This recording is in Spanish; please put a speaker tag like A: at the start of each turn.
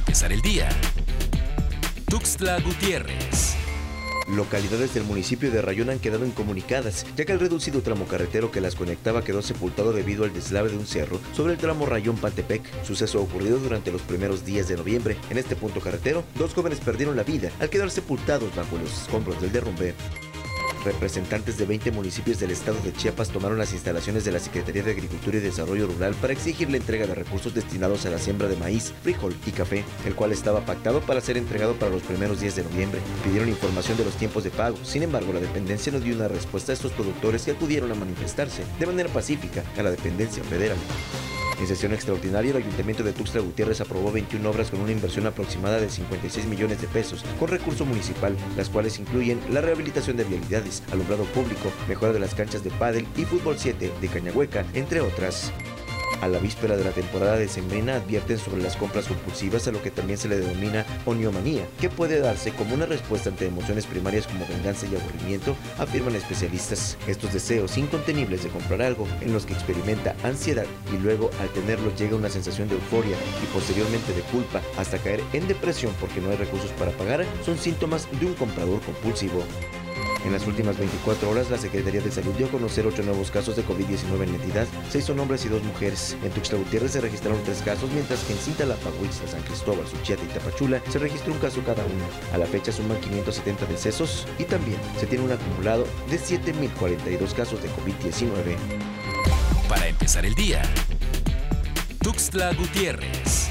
A: empezar el día. Tuxtla Gutiérrez.
B: Localidades del municipio de Rayón han quedado incomunicadas, ya que el reducido tramo carretero que las conectaba quedó sepultado debido al deslave de un cerro sobre el tramo Rayón-Pantepec, suceso ocurrido durante los primeros días de noviembre. En este punto carretero, dos jóvenes perdieron la vida al quedar sepultados bajo los escombros del derrumbe. Representantes de 20 municipios del estado de Chiapas tomaron las instalaciones de la Secretaría de Agricultura y Desarrollo Rural para exigir la entrega de recursos destinados a la siembra de maíz, frijol y café, el cual estaba pactado para ser entregado para los primeros días de noviembre. Pidieron información de los tiempos de pago, sin embargo la dependencia no dio una respuesta a estos productores que acudieron a manifestarse de manera pacífica a la dependencia federal. En sesión extraordinaria, el Ayuntamiento de Tuxtla Gutiérrez aprobó 21 obras con una inversión aproximada de 56 millones de pesos con recurso municipal, las cuales incluyen la rehabilitación de vialidades, alumbrado público, mejora de las canchas de pádel y fútbol 7 de Cañahueca, entre otras. A la víspera de la temporada de sembrina advierten sobre las compras compulsivas a lo que también se le denomina oniomanía, que puede darse como una respuesta ante emociones primarias como venganza y aburrimiento, afirman especialistas. Estos deseos incontenibles de comprar algo en los que experimenta ansiedad y luego al tenerlo llega una sensación de euforia y posteriormente de culpa hasta caer en depresión porque no hay recursos para pagar son síntomas de un comprador compulsivo. En las últimas 24 horas, la Secretaría de Salud dio a conocer ocho nuevos casos de COVID-19 en la entidad. Seis son hombres y dos mujeres. En Tuxtla Gutiérrez se registraron tres casos, mientras que en Cintalapa, San Cristóbal, Suchiate y Tapachula se registró un caso cada uno. A la fecha suman 570 decesos y también se tiene un acumulado de 7.042 casos de COVID-19.
A: Para empezar el día, Tuxtla Gutiérrez.